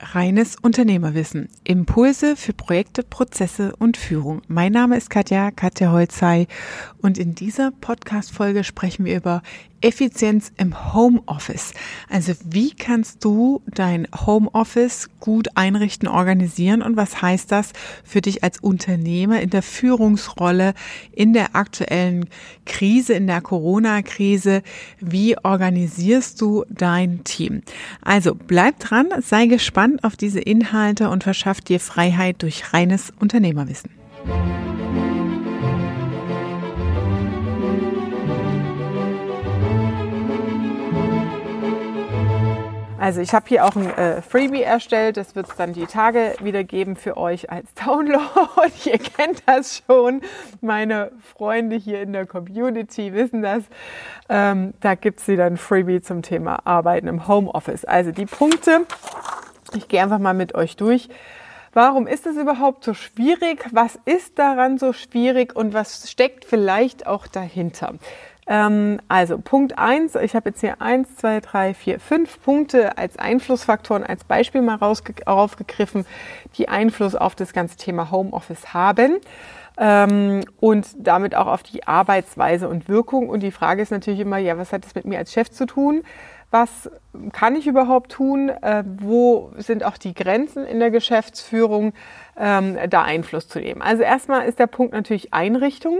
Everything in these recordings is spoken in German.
Reines Unternehmerwissen. Impulse für Projekte, Prozesse und Führung. Mein Name ist Katja, Katja Holzei und in dieser Podcast-Folge sprechen wir über Effizienz im Homeoffice. Also wie kannst du dein Homeoffice gut einrichten, organisieren und was heißt das für dich als Unternehmer in der Führungsrolle in der aktuellen Krise, in der Corona-Krise? Wie organisierst du dein Team? Also bleib dran, sei gespannt auf diese Inhalte und verschaff dir Freiheit durch reines Unternehmerwissen. Also ich habe hier auch ein äh, Freebie erstellt. Das wird es dann die Tage wieder geben für euch als Download. Ihr kennt das schon. Meine Freunde hier in der Community wissen das. Ähm, da gibt es wieder ein Freebie zum Thema Arbeiten im Homeoffice. Also die Punkte, ich gehe einfach mal mit euch durch. Warum ist es überhaupt so schwierig? Was ist daran so schwierig und was steckt vielleicht auch dahinter? Ähm, also Punkt eins. ich habe jetzt hier eins, zwei, drei, vier, fünf Punkte als Einflussfaktoren, als Beispiel mal rausgegriffen, die Einfluss auf das ganze Thema Homeoffice haben ähm, und damit auch auf die Arbeitsweise und Wirkung. Und die Frage ist natürlich immer, ja, was hat das mit mir als Chef zu tun? Was kann ich überhaupt tun? Äh, wo sind auch die Grenzen in der Geschäftsführung, ähm, da Einfluss zu nehmen? Also erstmal ist der Punkt natürlich Einrichtung.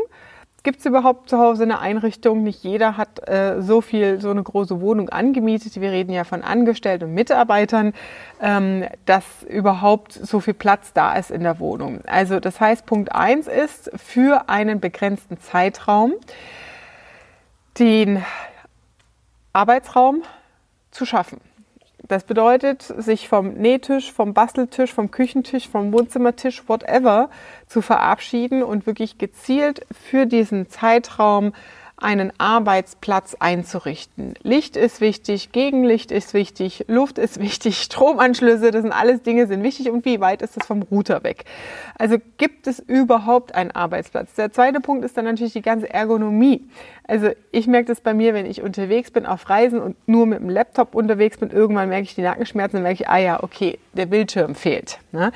Gibt es überhaupt zu Hause eine Einrichtung? Nicht jeder hat äh, so viel, so eine große Wohnung angemietet. Wir reden ja von Angestellten und Mitarbeitern, ähm, dass überhaupt so viel Platz da ist in der Wohnung. Also das heißt, Punkt eins ist, für einen begrenzten Zeitraum den Arbeitsraum zu schaffen. Das bedeutet, sich vom Nähtisch, vom Basteltisch, vom Küchentisch, vom Wohnzimmertisch, whatever, zu verabschieden und wirklich gezielt für diesen Zeitraum einen Arbeitsplatz einzurichten. Licht ist wichtig, Gegenlicht ist wichtig, Luft ist wichtig, Stromanschlüsse, das sind alles Dinge, sind wichtig und wie weit ist es vom Router weg? Also gibt es überhaupt einen Arbeitsplatz? Der zweite Punkt ist dann natürlich die ganze Ergonomie. Also ich merke das bei mir, wenn ich unterwegs bin auf Reisen und nur mit dem Laptop unterwegs bin, irgendwann merke ich die Nackenschmerzen, dann merke ich, ah ja, okay, der Bildschirm fehlt. Ne?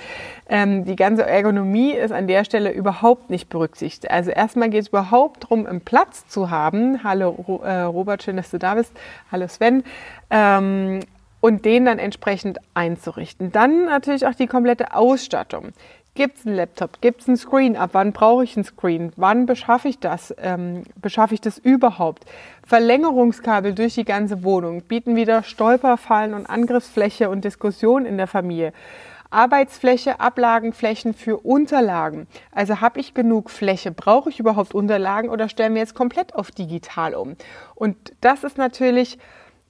Ähm, die ganze Ergonomie ist an der Stelle überhaupt nicht berücksichtigt. Also erstmal geht es überhaupt darum, einen Platz zu haben. Hallo äh, Robert, schön, dass du da bist. Hallo Sven. Ähm, und den dann entsprechend einzurichten. Dann natürlich auch die komplette Ausstattung. Gibt es einen Laptop? Gibt es einen Screen? Ab wann brauche ich einen Screen? Wann beschaffe ich das? Ähm, beschaffe ich das überhaupt? Verlängerungskabel durch die ganze Wohnung bieten wieder Stolperfallen und Angriffsfläche und Diskussion in der Familie. Arbeitsfläche, Ablagenflächen für Unterlagen. Also habe ich genug Fläche? Brauche ich überhaupt Unterlagen oder stellen wir jetzt komplett auf digital um? Und das ist natürlich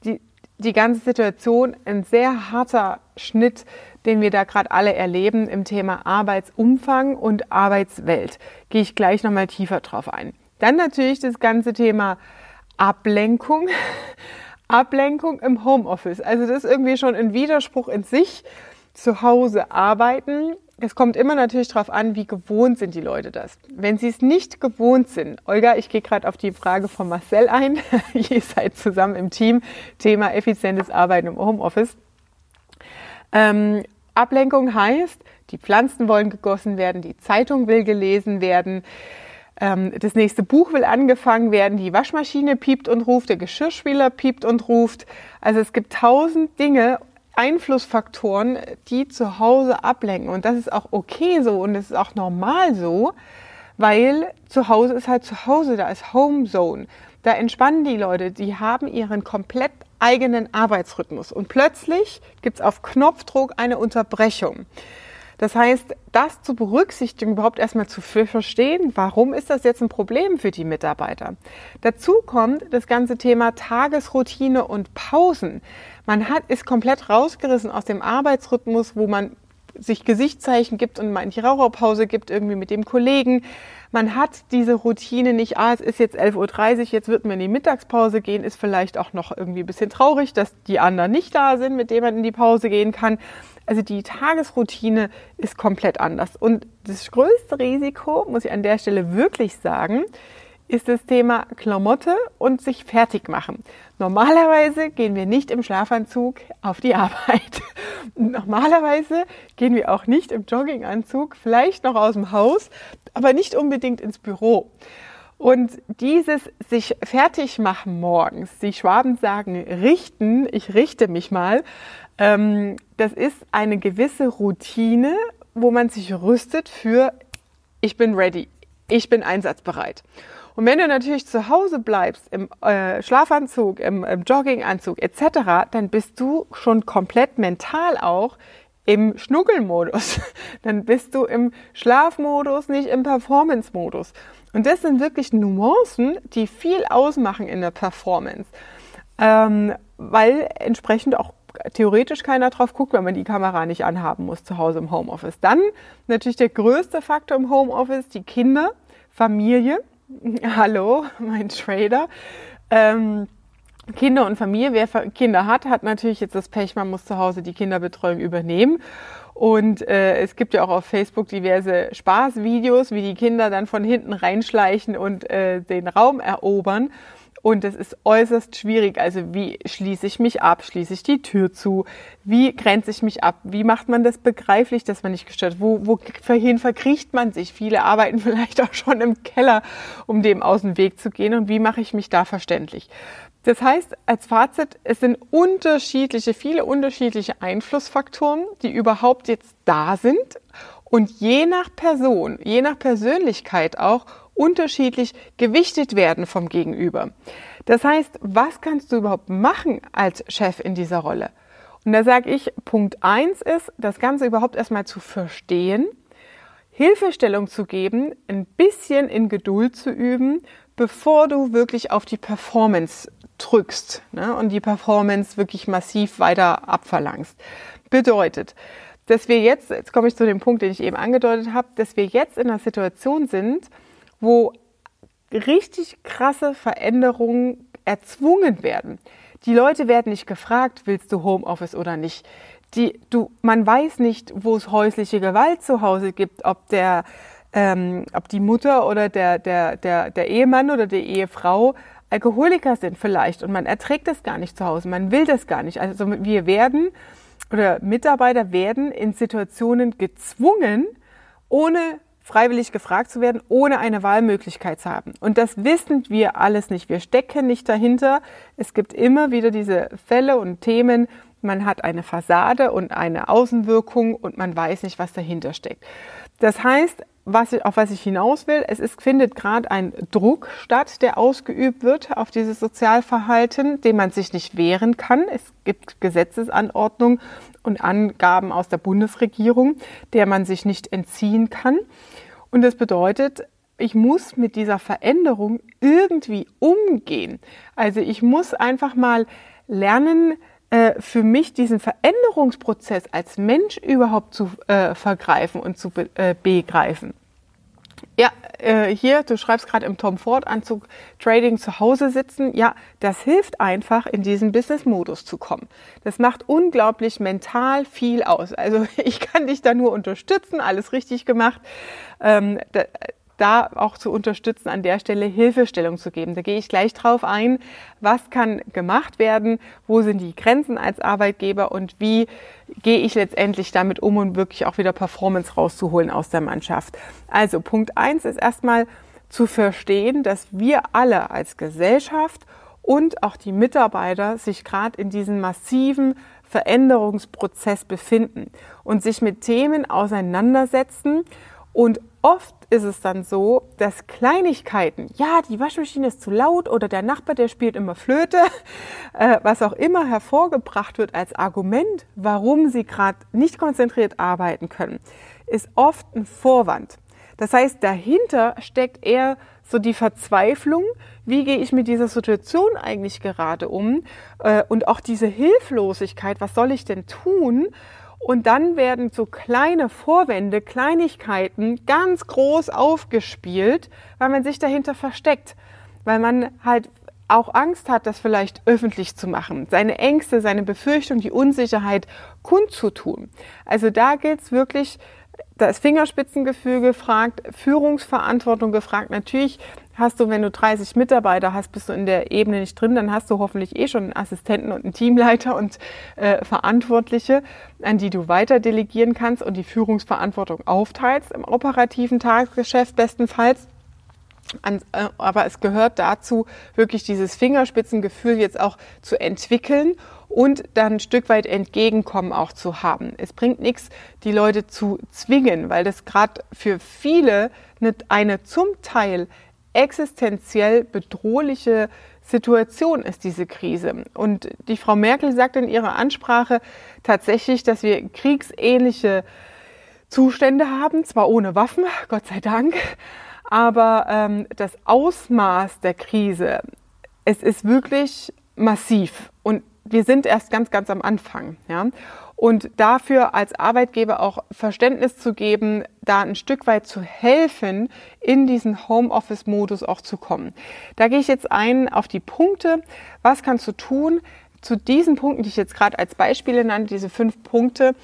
die, die ganze Situation ein sehr harter Schnitt den wir da gerade alle erleben im Thema Arbeitsumfang und Arbeitswelt. Gehe ich gleich nochmal tiefer drauf ein. Dann natürlich das ganze Thema Ablenkung. Ablenkung im Homeoffice. Also das ist irgendwie schon ein Widerspruch in sich. Zu Hause arbeiten. Es kommt immer natürlich darauf an, wie gewohnt sind die Leute das. Wenn sie es nicht gewohnt sind, Olga, ich gehe gerade auf die Frage von Marcel ein. Ihr seid zusammen im Team. Thema effizientes Arbeiten im Homeoffice. Ähm, Ablenkung heißt, die Pflanzen wollen gegossen werden, die Zeitung will gelesen werden, ähm, das nächste Buch will angefangen werden, die Waschmaschine piept und ruft, der Geschirrspüler piept und ruft. Also es gibt tausend Dinge, Einflussfaktoren, die zu Hause ablenken. Und das ist auch okay so und es ist auch normal so, weil zu Hause ist halt zu Hause, da ist Home Zone. Da entspannen die Leute, die haben ihren komplett eigenen Arbeitsrhythmus. Und plötzlich gibt es auf Knopfdruck eine Unterbrechung. Das heißt, das zu berücksichtigen, überhaupt erstmal zu verstehen, warum ist das jetzt ein Problem für die Mitarbeiter. Dazu kommt das ganze Thema Tagesroutine und Pausen. Man hat, ist komplett rausgerissen aus dem Arbeitsrhythmus, wo man sich Gesichtszeichen gibt und manche Raucherpause gibt irgendwie mit dem Kollegen. Man hat diese Routine nicht, ah, es ist jetzt 11.30 Uhr, jetzt wird man in die Mittagspause gehen, ist vielleicht auch noch irgendwie ein bisschen traurig, dass die anderen nicht da sind, mit denen man in die Pause gehen kann. Also die Tagesroutine ist komplett anders. Und das größte Risiko, muss ich an der Stelle wirklich sagen, ist das Thema Klamotte und sich fertig machen. Normalerweise gehen wir nicht im Schlafanzug auf die Arbeit. Normalerweise gehen wir auch nicht im Jogginganzug, vielleicht noch aus dem Haus, aber nicht unbedingt ins Büro. Und dieses sich fertig machen morgens, die Schwaben sagen richten, ich richte mich mal, ähm, das ist eine gewisse Routine, wo man sich rüstet für ich bin ready, ich bin einsatzbereit. Und wenn du natürlich zu Hause bleibst, im äh, Schlafanzug, im, im Jogginganzug etc., dann bist du schon komplett mental auch im Schnuckelmodus. Dann bist du im Schlafmodus, nicht im Performance-Modus. Und das sind wirklich Nuancen, die viel ausmachen in der Performance, ähm, weil entsprechend auch theoretisch keiner drauf guckt, wenn man die Kamera nicht anhaben muss zu Hause im Homeoffice. Dann natürlich der größte Faktor im Homeoffice, die Kinder, Familie. Hallo, mein Trader. Ähm, Kinder und Familie. Wer Kinder hat, hat natürlich jetzt das Pech, man muss zu Hause die Kinderbetreuung übernehmen. Und äh, es gibt ja auch auf Facebook diverse Spaßvideos, wie die Kinder dann von hinten reinschleichen und äh, den Raum erobern. Und das ist äußerst schwierig. Also wie schließe ich mich ab? Schließe ich die Tür zu? Wie grenze ich mich ab? Wie macht man das begreiflich, dass man nicht gestört Wo, wohin verkriecht man sich? Viele arbeiten vielleicht auch schon im Keller, um dem aus dem Weg zu gehen. Und wie mache ich mich da verständlich? Das heißt, als Fazit, es sind unterschiedliche, viele unterschiedliche Einflussfaktoren, die überhaupt jetzt da sind und je nach Person, je nach Persönlichkeit auch unterschiedlich gewichtet werden vom Gegenüber. Das heißt, was kannst du überhaupt machen als Chef in dieser Rolle? Und da sage ich, Punkt eins ist, das Ganze überhaupt erstmal zu verstehen, Hilfestellung zu geben, ein bisschen in Geduld zu üben, bevor du wirklich auf die Performance drückst ne, und die Performance wirklich massiv weiter abverlangst. Bedeutet, dass wir jetzt, jetzt komme ich zu dem Punkt, den ich eben angedeutet habe, dass wir jetzt in einer Situation sind, wo richtig krasse Veränderungen erzwungen werden. Die Leute werden nicht gefragt, willst du Homeoffice oder nicht. Die, du, man weiß nicht, wo es häusliche Gewalt zu Hause gibt, ob der, ähm, ob die Mutter oder der, der, der, der Ehemann oder die Ehefrau Alkoholiker sind vielleicht und man erträgt das gar nicht zu Hause, man will das gar nicht. Also wir werden oder Mitarbeiter werden in Situationen gezwungen, ohne freiwillig gefragt zu werden, ohne eine Wahlmöglichkeit zu haben. Und das wissen wir alles nicht. Wir stecken nicht dahinter. Es gibt immer wieder diese Fälle und Themen. Man hat eine Fassade und eine Außenwirkung und man weiß nicht, was dahinter steckt. Das heißt, was ich, auf was ich hinaus will, es ist, findet gerade ein Druck statt, der ausgeübt wird auf dieses Sozialverhalten, dem man sich nicht wehren kann. Es gibt Gesetzesanordnungen und Angaben aus der Bundesregierung, der man sich nicht entziehen kann. Und das bedeutet, ich muss mit dieser Veränderung irgendwie umgehen. Also ich muss einfach mal lernen, äh, für mich diesen Veränderungsprozess als Mensch überhaupt zu äh, vergreifen und zu be äh, begreifen. Ja, äh, hier, du schreibst gerade im Tom Ford Anzug Trading zu Hause sitzen. Ja, das hilft einfach, in diesen Business-Modus zu kommen. Das macht unglaublich mental viel aus. Also ich kann dich da nur unterstützen, alles richtig gemacht. Ähm, da, da auch zu unterstützen, an der Stelle Hilfestellung zu geben. Da gehe ich gleich drauf ein, was kann gemacht werden, wo sind die Grenzen als Arbeitgeber und wie gehe ich letztendlich damit um, um wirklich auch wieder Performance rauszuholen aus der Mannschaft. Also Punkt eins ist erstmal zu verstehen, dass wir alle als Gesellschaft und auch die Mitarbeiter sich gerade in diesem massiven Veränderungsprozess befinden und sich mit Themen auseinandersetzen und oft ist es dann so, dass Kleinigkeiten, ja, die Waschmaschine ist zu laut oder der Nachbar, der spielt immer Flöte, äh, was auch immer hervorgebracht wird als Argument, warum sie gerade nicht konzentriert arbeiten können, ist oft ein Vorwand. Das heißt, dahinter steckt eher so die Verzweiflung, wie gehe ich mit dieser Situation eigentlich gerade um äh, und auch diese Hilflosigkeit, was soll ich denn tun? Und dann werden so kleine Vorwände, Kleinigkeiten ganz groß aufgespielt, weil man sich dahinter versteckt, weil man halt auch Angst hat, das vielleicht öffentlich zu machen, seine Ängste, seine Befürchtung, die Unsicherheit kundzutun. Also da gilt es wirklich, da ist Fingerspitzengefühl gefragt, Führungsverantwortung gefragt. Natürlich hast du, wenn du 30 Mitarbeiter hast, bist du in der Ebene nicht drin, dann hast du hoffentlich eh schon einen Assistenten und einen Teamleiter und äh, Verantwortliche, an die du weiter delegieren kannst und die Führungsverantwortung aufteilst im operativen Tagesgeschäft bestenfalls. An, äh, aber es gehört dazu, wirklich dieses Fingerspitzengefühl jetzt auch zu entwickeln und dann ein Stück weit Entgegenkommen auch zu haben. Es bringt nichts, die Leute zu zwingen, weil das gerade für viele eine zum Teil existenziell bedrohliche Situation ist, diese Krise. Und die Frau Merkel sagt in ihrer Ansprache tatsächlich, dass wir kriegsähnliche Zustände haben, zwar ohne Waffen, Gott sei Dank, aber ähm, das Ausmaß der Krise, es ist wirklich massiv. Und wir sind erst ganz, ganz am Anfang. Ja? Und dafür als Arbeitgeber auch Verständnis zu geben, da ein Stück weit zu helfen, in diesen Homeoffice-Modus auch zu kommen. Da gehe ich jetzt ein auf die Punkte. Was kannst du tun? Zu diesen Punkten, die ich jetzt gerade als Beispiele nannte, diese fünf Punkte,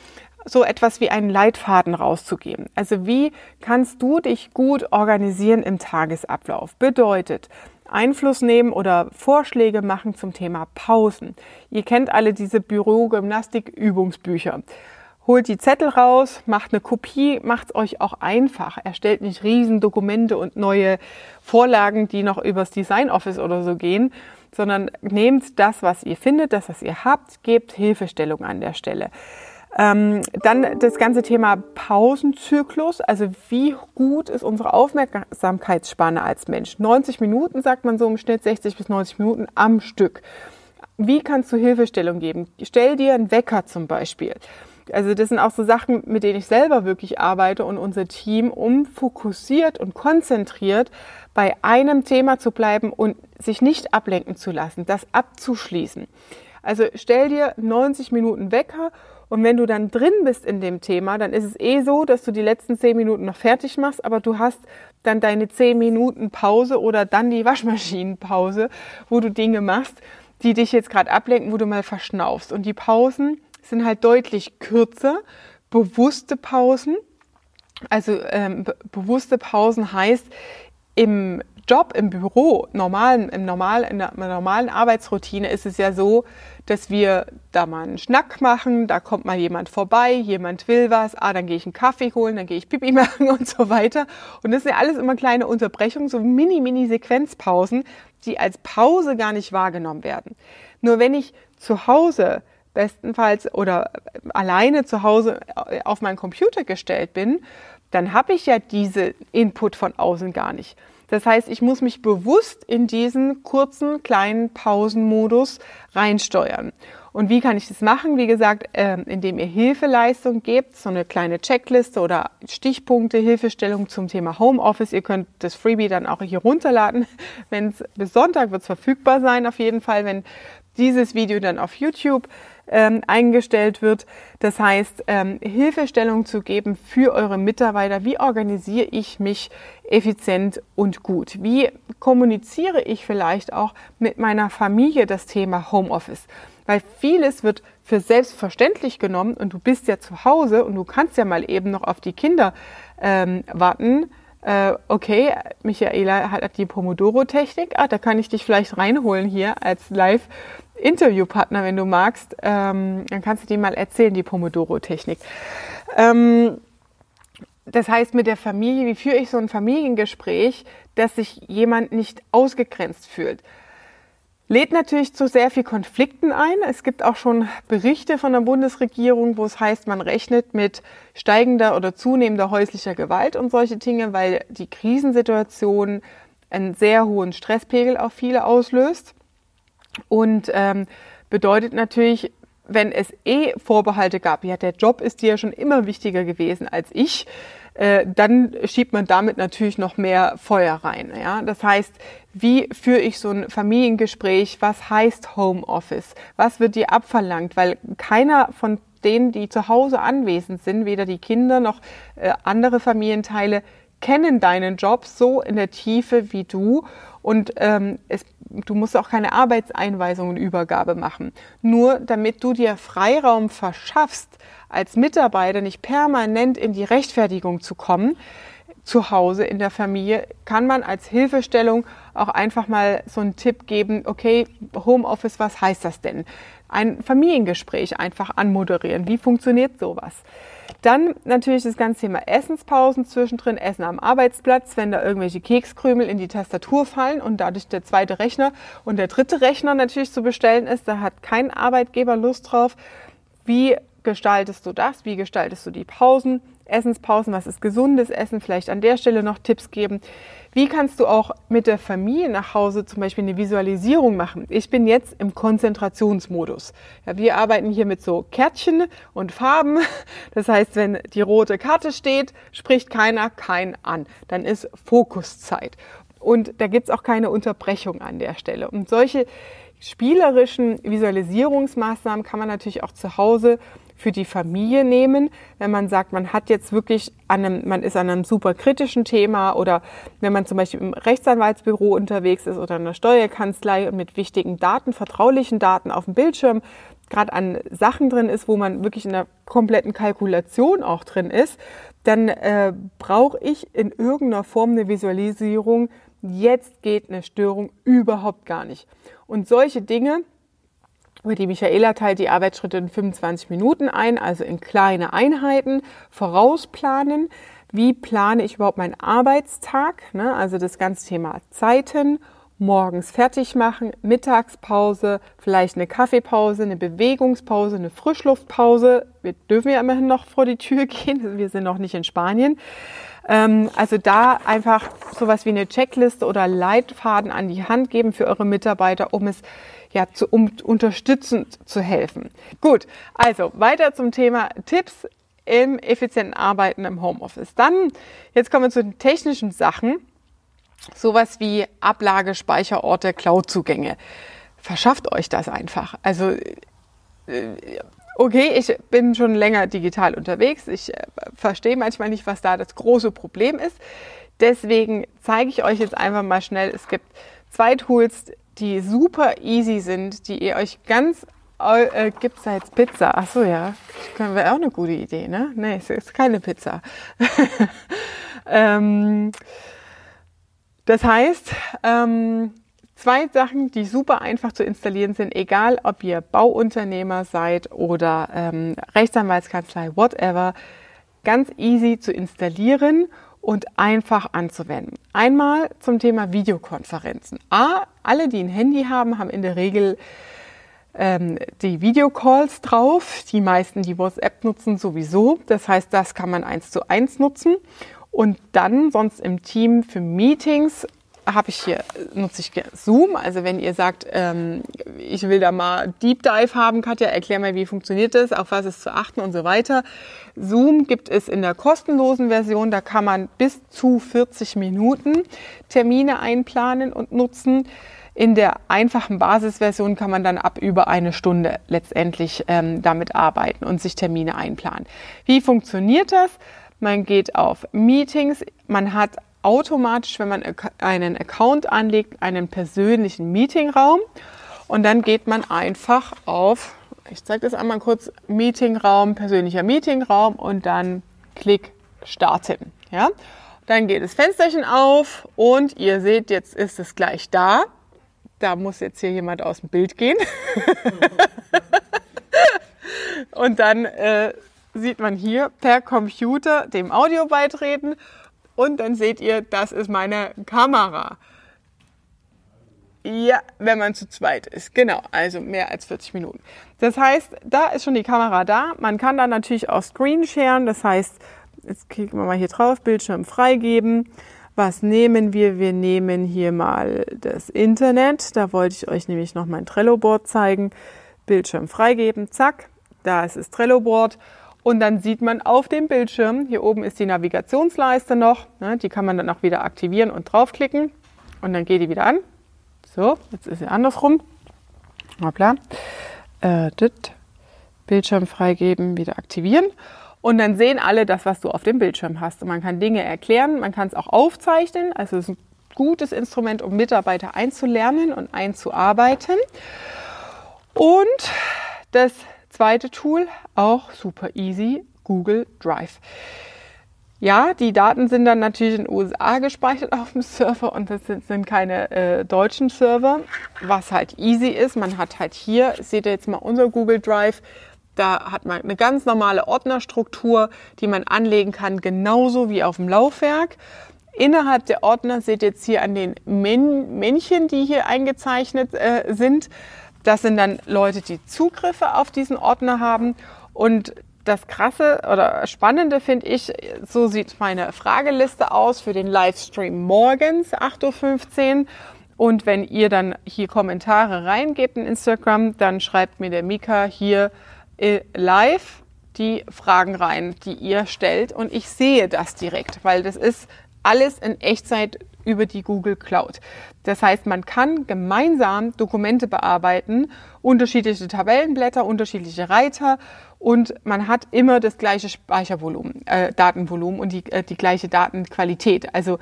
so etwas wie einen Leitfaden rauszugeben. Also wie kannst du dich gut organisieren im Tagesablauf? Bedeutet, Einfluss nehmen oder Vorschläge machen zum Thema Pausen. Ihr kennt alle diese Büro-Gymnastik-Übungsbücher. Holt die Zettel raus, macht eine Kopie, macht es euch auch einfach. Erstellt nicht riesen Dokumente und neue Vorlagen, die noch übers Design Office oder so gehen, sondern nehmt das, was ihr findet, das, was ihr habt, gebt Hilfestellung an der Stelle. Ähm, dann das ganze Thema Pausenzyklus, also wie gut ist unsere Aufmerksamkeitsspanne als Mensch? 90 Minuten sagt man so im Schnitt, 60 bis 90 Minuten am Stück. Wie kannst du Hilfestellung geben? Stell dir einen Wecker zum Beispiel. Also das sind auch so Sachen, mit denen ich selber wirklich arbeite und unser Team, um fokussiert und konzentriert bei einem Thema zu bleiben und sich nicht ablenken zu lassen, das abzuschließen. Also stell dir 90 Minuten Wecker und wenn du dann drin bist in dem Thema, dann ist es eh so, dass du die letzten zehn Minuten noch fertig machst, aber du hast dann deine zehn Minuten Pause oder dann die Waschmaschinenpause, wo du Dinge machst, die dich jetzt gerade ablenken, wo du mal verschnaufst. Und die Pausen sind halt deutlich kürzer, bewusste Pausen. Also ähm, be bewusste Pausen heißt, im Job, im Büro, normalen, im normal, in der normalen Arbeitsroutine ist es ja so, dass wir da mal einen Schnack machen, da kommt mal jemand vorbei, jemand will was, ah, dann gehe ich einen Kaffee holen, dann gehe ich Pipi machen und so weiter. Und das sind ja alles immer kleine Unterbrechungen, so mini-mini-Sequenzpausen, die als Pause gar nicht wahrgenommen werden. Nur wenn ich zu Hause bestenfalls oder alleine zu Hause auf meinen Computer gestellt bin, dann habe ich ja diese Input von außen gar nicht. Das heißt, ich muss mich bewusst in diesen kurzen, kleinen Pausenmodus reinsteuern. Und wie kann ich das machen? Wie gesagt, ähm, indem ihr Hilfeleistung gebt, so eine kleine Checkliste oder Stichpunkte, Hilfestellung zum Thema Homeoffice. Ihr könnt das Freebie dann auch hier runterladen. Wenn es bis Sonntag wird es verfügbar sein, auf jeden Fall, wenn dieses Video dann auf YouTube ähm, eingestellt wird. Das heißt, ähm, Hilfestellung zu geben für eure Mitarbeiter. Wie organisiere ich mich effizient und gut? Wie kommuniziere ich vielleicht auch mit meiner Familie das Thema Homeoffice? Weil vieles wird für selbstverständlich genommen und du bist ja zu Hause und du kannst ja mal eben noch auf die Kinder ähm, warten äh, okay, Michaela hat die Pomodoro-Technik, ah, da kann ich dich vielleicht reinholen hier als Live-Interviewpartner, wenn du magst. Ähm, dann kannst du dir mal erzählen, die Pomodoro-Technik. Ähm, das heißt, mit der Familie, wie führe ich so ein Familiengespräch, dass sich jemand nicht ausgegrenzt fühlt? lädt natürlich zu sehr viel Konflikten ein. Es gibt auch schon Berichte von der Bundesregierung, wo es heißt, man rechnet mit steigender oder zunehmender häuslicher Gewalt und solche Dinge, weil die Krisensituation einen sehr hohen Stresspegel auf viele auslöst. Und ähm, bedeutet natürlich, wenn es eh Vorbehalte gab, ja, der Job ist dir ja schon immer wichtiger gewesen als ich, äh, dann schiebt man damit natürlich noch mehr Feuer rein. Ja? Das heißt, wie führe ich so ein Familiengespräch? Was heißt Homeoffice? Was wird dir abverlangt? Weil keiner von denen, die zu Hause anwesend sind, weder die Kinder noch äh, andere Familienteile, kennen deinen Job so in der Tiefe wie du und ähm, es, du musst auch keine Arbeitseinweisung und Übergabe machen. Nur damit du dir Freiraum verschaffst, als Mitarbeiter nicht permanent in die Rechtfertigung zu kommen, zu Hause in der Familie, kann man als Hilfestellung auch einfach mal so einen Tipp geben, okay, Homeoffice, was heißt das denn? Ein Familiengespräch einfach anmoderieren. Wie funktioniert sowas? Dann natürlich das ganze Thema Essenspausen zwischendrin, Essen am Arbeitsplatz, wenn da irgendwelche Kekskrümel in die Tastatur fallen und dadurch der zweite Rechner und der dritte Rechner natürlich zu bestellen ist, da hat kein Arbeitgeber Lust drauf. Wie gestaltest du das? Wie gestaltest du die Pausen? Essenspausen, was ist gesundes Essen? Vielleicht an der Stelle noch Tipps geben. Wie kannst du auch mit der Familie nach Hause zum Beispiel eine Visualisierung machen? Ich bin jetzt im Konzentrationsmodus. Ja, wir arbeiten hier mit so Kärtchen und Farben. Das heißt, wenn die rote Karte steht, spricht keiner kein an. Dann ist Fokuszeit. Und da gibt's auch keine Unterbrechung an der Stelle. Und solche spielerischen Visualisierungsmaßnahmen kann man natürlich auch zu Hause für die Familie nehmen, wenn man sagt, man hat jetzt wirklich an einem, man ist an einem super kritischen Thema oder wenn man zum Beispiel im Rechtsanwaltsbüro unterwegs ist oder in einer Steuerkanzlei und mit wichtigen Daten, vertraulichen Daten auf dem Bildschirm gerade an Sachen drin ist, wo man wirklich in der kompletten Kalkulation auch drin ist, dann äh, brauche ich in irgendeiner Form eine Visualisierung. Jetzt geht eine Störung überhaupt gar nicht. Und solche Dinge, über die Michaela teilt die Arbeitsschritte in 25 Minuten ein, also in kleine Einheiten, vorausplanen. Wie plane ich überhaupt meinen Arbeitstag? Ne? Also das ganze Thema Zeiten, morgens fertig machen, Mittagspause, vielleicht eine Kaffeepause, eine Bewegungspause, eine Frischluftpause. Wir dürfen ja immerhin noch vor die Tür gehen, wir sind noch nicht in Spanien. Ähm, also da einfach sowas wie eine Checkliste oder Leitfaden an die Hand geben für eure Mitarbeiter, um es ja, zu, um unterstützend zu helfen. Gut, also weiter zum Thema Tipps im effizienten Arbeiten im Homeoffice. Dann, jetzt kommen wir zu den technischen Sachen. Sowas wie Ablage, Speicherorte, Cloud-Zugänge. Verschafft euch das einfach. Also, äh, okay, ich bin schon länger digital unterwegs. Ich äh, verstehe manchmal nicht, was da das große Problem ist. Deswegen zeige ich euch jetzt einfach mal schnell. Es gibt zwei Tools, die super easy sind, die ihr euch ganz äh, gibt's da jetzt Pizza? Ach so, ja. Das wäre auch eine gute Idee, ne? Nee, es ist keine Pizza. ähm, das heißt, ähm, zwei Sachen, die super einfach zu installieren sind, egal ob ihr Bauunternehmer seid oder ähm, Rechtsanwaltskanzlei, whatever, ganz easy zu installieren und einfach anzuwenden. Einmal zum Thema Videokonferenzen. A, alle, die ein Handy haben, haben in der Regel ähm, die Videocalls drauf. Die meisten, die WhatsApp nutzen, sowieso. Das heißt, das kann man eins zu eins nutzen. Und dann sonst im Team für Meetings habe ich hier, nutze ich Zoom. Also wenn ihr sagt, ähm, ich will da mal Deep Dive haben, Katja, erklär mal, wie funktioniert das, auf was ist zu achten und so weiter. Zoom gibt es in der kostenlosen Version, da kann man bis zu 40 Minuten Termine einplanen und nutzen. In der einfachen Basisversion kann man dann ab über eine Stunde letztendlich ähm, damit arbeiten und sich Termine einplanen. Wie funktioniert das? Man geht auf Meetings, man hat automatisch, wenn man einen Account anlegt, einen persönlichen Meetingraum und dann geht man einfach auf, ich zeige das einmal kurz, Meetingraum, persönlicher Meetingraum und dann Klick starten. Ja? Dann geht das Fensterchen auf und ihr seht, jetzt ist es gleich da. Da muss jetzt hier jemand aus dem Bild gehen. und dann äh, sieht man hier per Computer dem Audio beitreten und dann seht ihr, das ist meine Kamera. Ja, wenn man zu zweit ist. Genau, also mehr als 40 Minuten. Das heißt, da ist schon die Kamera da. Man kann dann natürlich auch Screen sharen. Das heißt, jetzt klicken wir mal hier drauf, Bildschirm freigeben. Was nehmen wir? Wir nehmen hier mal das Internet. Da wollte ich euch nämlich noch mein Trello-Board zeigen. Bildschirm freigeben, zack. Da ist das Trello-Board. Und dann sieht man auf dem Bildschirm, hier oben ist die Navigationsleiste noch, ne, die kann man dann auch wieder aktivieren und draufklicken und dann geht die wieder an. So, jetzt ist sie andersrum. Hoppla. Äh, dit. Bildschirm freigeben, wieder aktivieren. Und dann sehen alle das, was du auf dem Bildschirm hast. Und man kann Dinge erklären, man kann es auch aufzeichnen. Also es ist ein gutes Instrument, um Mitarbeiter einzulernen und einzuarbeiten. Und das zweite Tool, auch super easy, Google Drive. Ja, die Daten sind dann natürlich in den USA gespeichert auf dem Server und das sind, sind keine äh, deutschen Server, was halt easy ist. Man hat halt hier, seht ihr jetzt mal unser Google Drive, da hat man eine ganz normale Ordnerstruktur, die man anlegen kann, genauso wie auf dem Laufwerk. Innerhalb der Ordner seht ihr jetzt hier an den Männchen, die hier eingezeichnet äh, sind. Das sind dann Leute, die Zugriffe auf diesen Ordner haben. Und das Krasse oder Spannende finde ich, so sieht meine Frageliste aus für den Livestream morgens 8.15 Uhr. Und wenn ihr dann hier Kommentare reingebt in Instagram, dann schreibt mir der Mika hier äh, live die Fragen rein, die ihr stellt. Und ich sehe das direkt, weil das ist alles in Echtzeit über die Google Cloud. Das heißt, man kann gemeinsam Dokumente bearbeiten, unterschiedliche Tabellenblätter, unterschiedliche Reiter und man hat immer das gleiche Speichervolumen, äh, Datenvolumen und die, äh, die gleiche Datenqualität. Also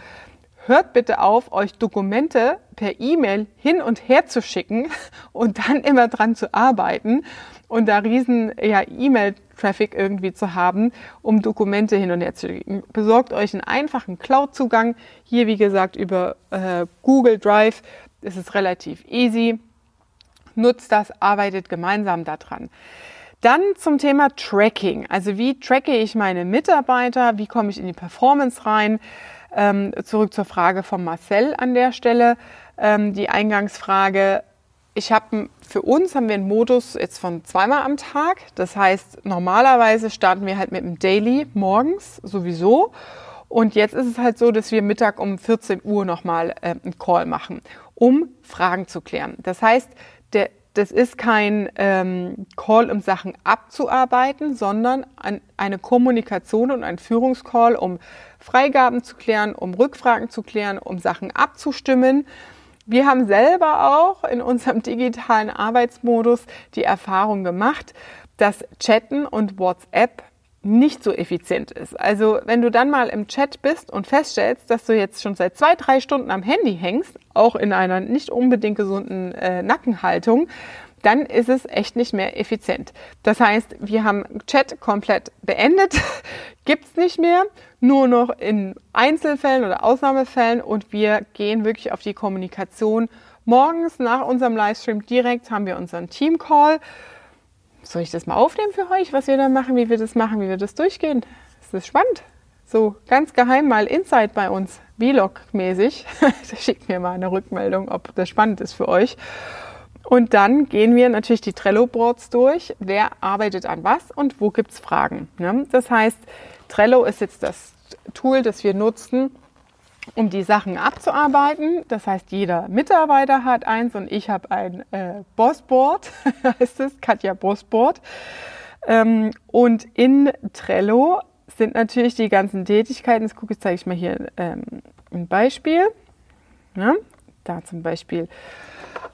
hört bitte auf, euch Dokumente per E-Mail hin und her zu schicken und dann immer dran zu arbeiten und da riesen ja, E-Mail-Traffic irgendwie zu haben, um Dokumente hin und her zu schicken. Besorgt euch einen einfachen Cloud-Zugang. Hier, wie gesagt, über äh, Google Drive. Es ist relativ easy. Nutzt das, arbeitet gemeinsam daran. Dann zum Thema Tracking. Also wie tracke ich meine Mitarbeiter? Wie komme ich in die Performance rein? Ähm, zurück zur Frage von Marcel an der Stelle. Ähm, die Eingangsfrage. Ich habe für uns haben wir einen Modus jetzt von zweimal am Tag. Das heißt, normalerweise starten wir halt mit dem Daily morgens sowieso. Und jetzt ist es halt so, dass wir Mittag um 14 Uhr nochmal äh, einen Call machen, um Fragen zu klären. Das heißt, der, das ist kein ähm, Call, um Sachen abzuarbeiten, sondern ein, eine Kommunikation und ein Führungscall, um Freigaben zu klären, um Rückfragen zu klären, um Sachen abzustimmen. Wir haben selber auch in unserem digitalen Arbeitsmodus die Erfahrung gemacht, dass Chatten und WhatsApp nicht so effizient ist. Also wenn du dann mal im Chat bist und feststellst, dass du jetzt schon seit zwei, drei Stunden am Handy hängst, auch in einer nicht unbedingt gesunden äh, Nackenhaltung, dann ist es echt nicht mehr effizient. Das heißt, wir haben Chat komplett beendet, gibt's nicht mehr, nur noch in Einzelfällen oder Ausnahmefällen und wir gehen wirklich auf die Kommunikation. Morgens nach unserem Livestream direkt haben wir unseren Team-Call. Soll ich das mal aufnehmen für euch, was wir da machen, wie wir das machen, wie wir das durchgehen? Ist das spannend? So ganz geheim mal Insight bei uns, Vlog-mäßig. Schickt mir mal eine Rückmeldung, ob das spannend ist für euch. Und dann gehen wir natürlich die Trello-Boards durch. Wer arbeitet an was und wo gibt's Fragen? Ne? Das heißt, Trello ist jetzt das Tool, das wir nutzen, um die Sachen abzuarbeiten. Das heißt, jeder Mitarbeiter hat eins und ich habe ein äh, Bossboard, heißt es, Katja Bossboard. Ähm, und in Trello sind natürlich die ganzen Tätigkeiten. Das gucke ich, zeige ich mal hier ähm, ein Beispiel. Ja, da zum Beispiel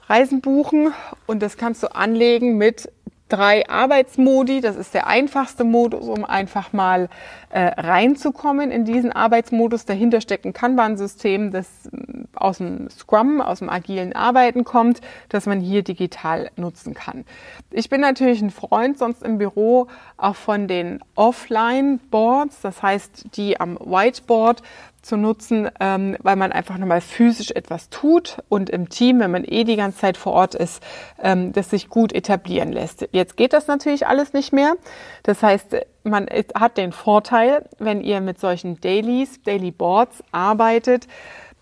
Reisen buchen und das kannst du anlegen mit drei Arbeitsmodi. Das ist der einfachste Modus, um einfach mal äh, reinzukommen in diesen Arbeitsmodus. Dahinter steckt ein Kanban-System, das äh, aus dem Scrum, aus dem agilen Arbeiten kommt, das man hier digital nutzen kann. Ich bin natürlich ein Freund sonst im Büro auch von den Offline-Boards, das heißt die am Whiteboard, zu nutzen, ähm, weil man einfach nochmal physisch etwas tut und im Team, wenn man eh die ganze Zeit vor Ort ist, ähm, das sich gut etablieren lässt. Jetzt geht das natürlich alles nicht mehr. Das heißt, man hat den Vorteil, wenn ihr mit solchen Dailies, Daily Boards arbeitet,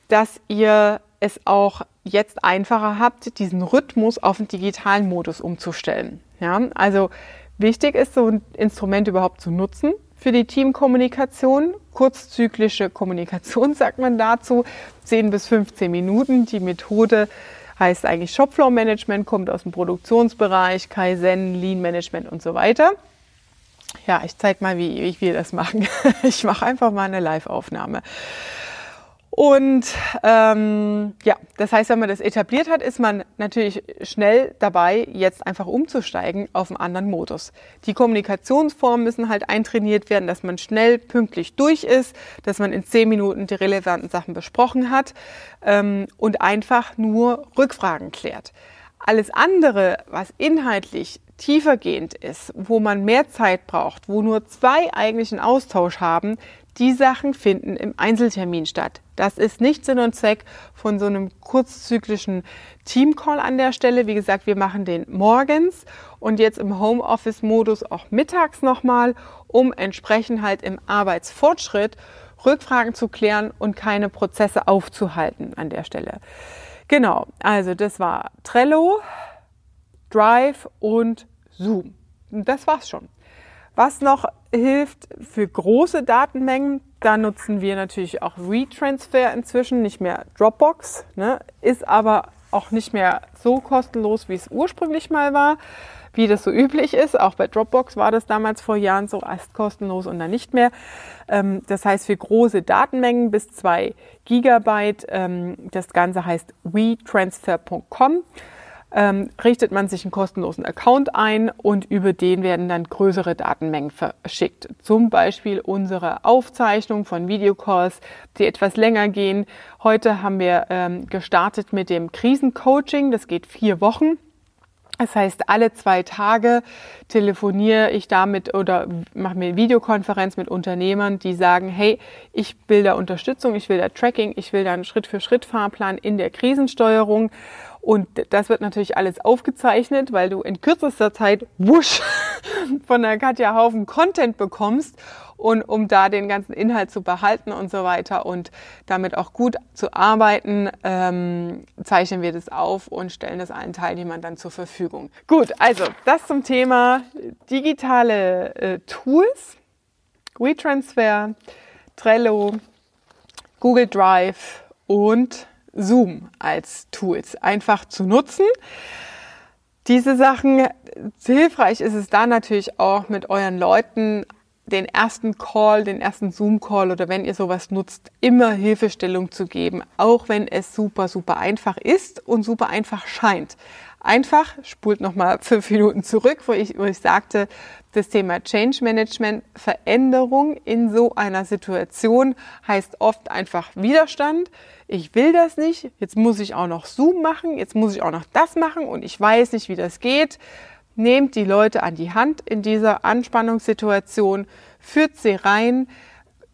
dass ihr es auch jetzt einfacher habt, diesen Rhythmus auf den digitalen Modus umzustellen. Ja, also wichtig ist, so ein Instrument überhaupt zu nutzen für die Teamkommunikation. Kurzzyklische Kommunikation sagt man dazu. 10 bis 15 Minuten. Die Methode heißt eigentlich Shopfloor Management, kommt aus dem Produktionsbereich, Kaizen, Lean Management und so weiter. Ja, ich zeige mal, wie, wie wir das machen. Ich mache einfach mal eine Live-Aufnahme. Und ähm, ja, das heißt, wenn man das etabliert hat, ist man natürlich schnell dabei, jetzt einfach umzusteigen auf einen anderen Modus. Die Kommunikationsformen müssen halt eintrainiert werden, dass man schnell pünktlich durch ist, dass man in zehn Minuten die relevanten Sachen besprochen hat ähm, und einfach nur Rückfragen klärt. Alles andere, was inhaltlich tiefergehend ist, wo man mehr Zeit braucht, wo nur zwei eigentlich einen Austausch haben, die Sachen finden im Einzeltermin statt. Das ist nicht Sinn und Zweck von so einem kurzzyklischen Teamcall an der Stelle. Wie gesagt, wir machen den morgens und jetzt im Homeoffice-Modus auch mittags nochmal, um entsprechend halt im Arbeitsfortschritt Rückfragen zu klären und keine Prozesse aufzuhalten an der Stelle. Genau, also das war Trello, Drive und Zoom. Das war's schon. Was noch hilft für große Datenmengen, da nutzen wir natürlich auch WeTransfer inzwischen, nicht mehr Dropbox, ne, ist aber auch nicht mehr so kostenlos, wie es ursprünglich mal war, wie das so üblich ist. Auch bei Dropbox war das damals vor Jahren so erst kostenlos und dann nicht mehr. Ähm, das heißt für große Datenmengen bis zwei Gigabyte. Ähm, das Ganze heißt WeTransfer.com ähm, richtet man sich einen kostenlosen Account ein und über den werden dann größere Datenmengen verschickt. Zum Beispiel unsere Aufzeichnung von Videocalls, die etwas länger gehen. Heute haben wir ähm, gestartet mit dem Krisencoaching. Das geht vier Wochen. Das heißt, alle zwei Tage telefoniere ich damit oder mache mir Videokonferenz mit Unternehmern, die sagen, hey, ich will da Unterstützung, ich will da Tracking, ich will da einen Schritt-für-Schritt-Fahrplan in der Krisensteuerung. Und das wird natürlich alles aufgezeichnet, weil du in kürzester Zeit wusch von der Katja Haufen Content bekommst und um da den ganzen Inhalt zu behalten und so weiter und damit auch gut zu arbeiten, ähm, zeichnen wir das auf und stellen das allen Teilnehmern dann zur Verfügung. Gut, also das zum Thema digitale äh, Tools, WeTransfer, Trello, Google Drive und Zoom als Tools einfach zu nutzen. Diese Sachen, hilfreich ist es da natürlich auch mit euren Leuten den ersten Call, den ersten Zoom-Call oder wenn ihr sowas nutzt, immer Hilfestellung zu geben, auch wenn es super, super einfach ist und super einfach scheint. Einfach, spult nochmal fünf Minuten zurück, wo ich, wo ich sagte, das Thema Change Management, Veränderung in so einer Situation heißt oft einfach Widerstand. Ich will das nicht, jetzt muss ich auch noch Zoom machen, jetzt muss ich auch noch das machen und ich weiß nicht, wie das geht. Nehmt die Leute an die Hand in dieser Anspannungssituation, führt sie rein,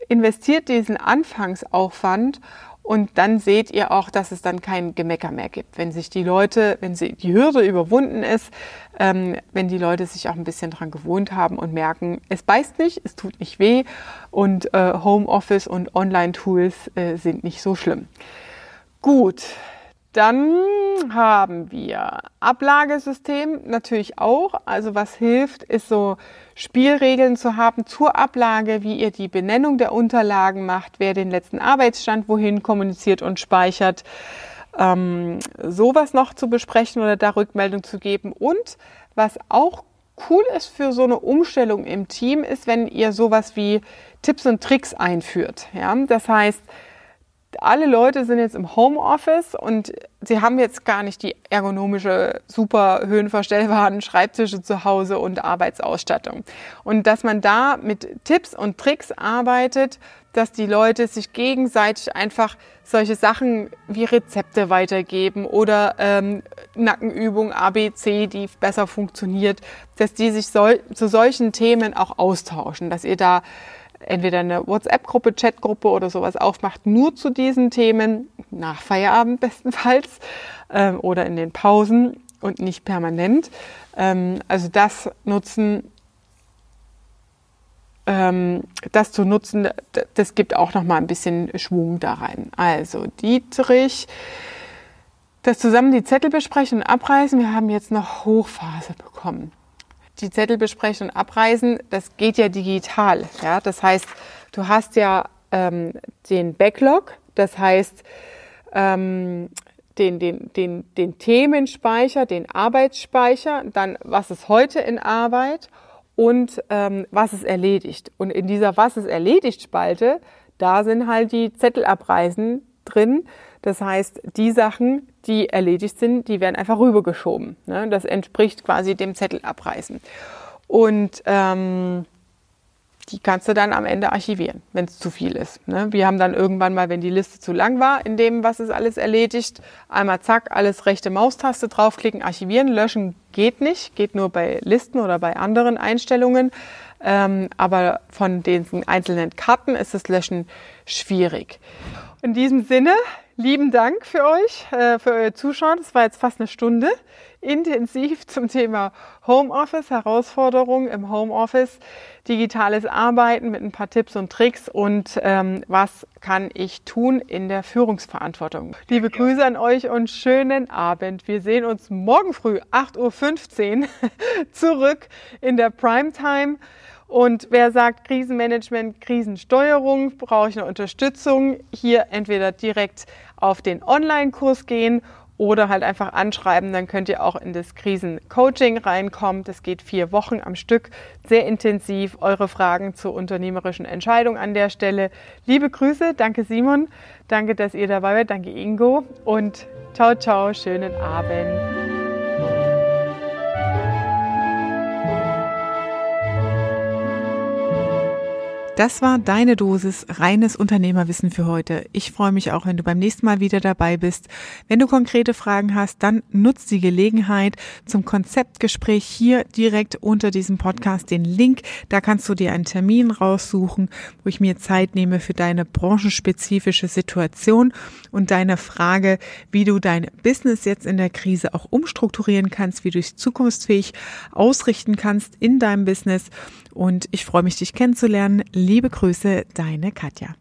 investiert diesen Anfangsaufwand und dann seht ihr auch, dass es dann kein Gemecker mehr gibt. Wenn sich die Leute, wenn sie, die Hürde überwunden ist, ähm, wenn die Leute sich auch ein bisschen dran gewohnt haben und merken, es beißt nicht, es tut nicht weh und äh, Homeoffice und Online-Tools äh, sind nicht so schlimm. Gut, dann haben wir Ablagesystem natürlich auch. Also was hilft, ist so Spielregeln zu haben zur Ablage, wie ihr die Benennung der Unterlagen macht, wer den letzten Arbeitsstand wohin kommuniziert und speichert. Ähm, sowas noch zu besprechen oder da Rückmeldung zu geben. Und was auch cool ist für so eine Umstellung im Team, ist, wenn ihr sowas wie Tipps und Tricks einführt. Ja? Das heißt, alle Leute sind jetzt im Homeoffice und sie haben jetzt gar nicht die ergonomische, super höhenverstellbaren Schreibtische zu Hause und Arbeitsausstattung. Und dass man da mit Tipps und Tricks arbeitet, dass die Leute sich gegenseitig einfach solche Sachen wie Rezepte weitergeben oder ähm, Nackenübung ABC, die besser funktioniert, dass die sich sol zu solchen Themen auch austauschen, dass ihr da entweder eine WhatsApp-Gruppe, Chat-Gruppe oder sowas aufmacht, nur zu diesen Themen, nach Feierabend bestenfalls ähm, oder in den Pausen und nicht permanent. Ähm, also das nutzen, ähm, das zu nutzen, das gibt auch noch mal ein bisschen Schwung da rein. Also Dietrich, das zusammen die Zettel besprechen und abreißen. Wir haben jetzt noch Hochphase bekommen die Zettel besprechen und abreisen, das geht ja digital. Ja? Das heißt, du hast ja ähm, den Backlog, das heißt ähm, den, den, den, den Themenspeicher, den Arbeitsspeicher, dann was ist heute in Arbeit und ähm, was ist erledigt. Und in dieser Was ist erledigt Spalte, Da sind halt die Zettelabreisen drin. Das heißt, die Sachen, die erledigt sind, die werden einfach rübergeschoben. Ne? Das entspricht quasi dem Zettelabreißen. Und ähm, die kannst du dann am Ende archivieren, wenn es zu viel ist. Ne? Wir haben dann irgendwann mal, wenn die Liste zu lang war, in dem, was ist alles erledigt, einmal zack, alles rechte Maustaste draufklicken, archivieren, löschen geht nicht, geht nur bei Listen oder bei anderen Einstellungen. Ähm, aber von den einzelnen Karten ist das Löschen schwierig. In diesem Sinne, lieben Dank für euch, äh, für euer Zuschauen. Das war jetzt fast eine Stunde intensiv zum Thema Homeoffice, Herausforderungen im Homeoffice, digitales Arbeiten mit ein paar Tipps und Tricks und ähm, was kann ich tun in der Führungsverantwortung. Liebe Grüße an euch und schönen Abend. Wir sehen uns morgen früh 8.15 Uhr zurück in der Primetime. Und wer sagt Krisenmanagement, Krisensteuerung, brauche ich eine Unterstützung, hier entweder direkt auf den Online-Kurs gehen oder halt einfach anschreiben, dann könnt ihr auch in das Krisencoaching reinkommen. Das geht vier Wochen am Stück, sehr intensiv. Eure Fragen zur unternehmerischen Entscheidung an der Stelle. Liebe Grüße, danke Simon, danke, dass ihr dabei wart, danke Ingo und ciao, ciao, schönen Abend. Das war deine Dosis reines Unternehmerwissen für heute. Ich freue mich auch, wenn du beim nächsten Mal wieder dabei bist. Wenn du konkrete Fragen hast, dann nutz die Gelegenheit zum Konzeptgespräch hier direkt unter diesem Podcast den Link. Da kannst du dir einen Termin raussuchen, wo ich mir Zeit nehme für deine branchenspezifische Situation und deine Frage, wie du dein Business jetzt in der Krise auch umstrukturieren kannst, wie du es zukunftsfähig ausrichten kannst in deinem Business. Und ich freue mich, dich kennenzulernen. Liebe Grüße, deine Katja.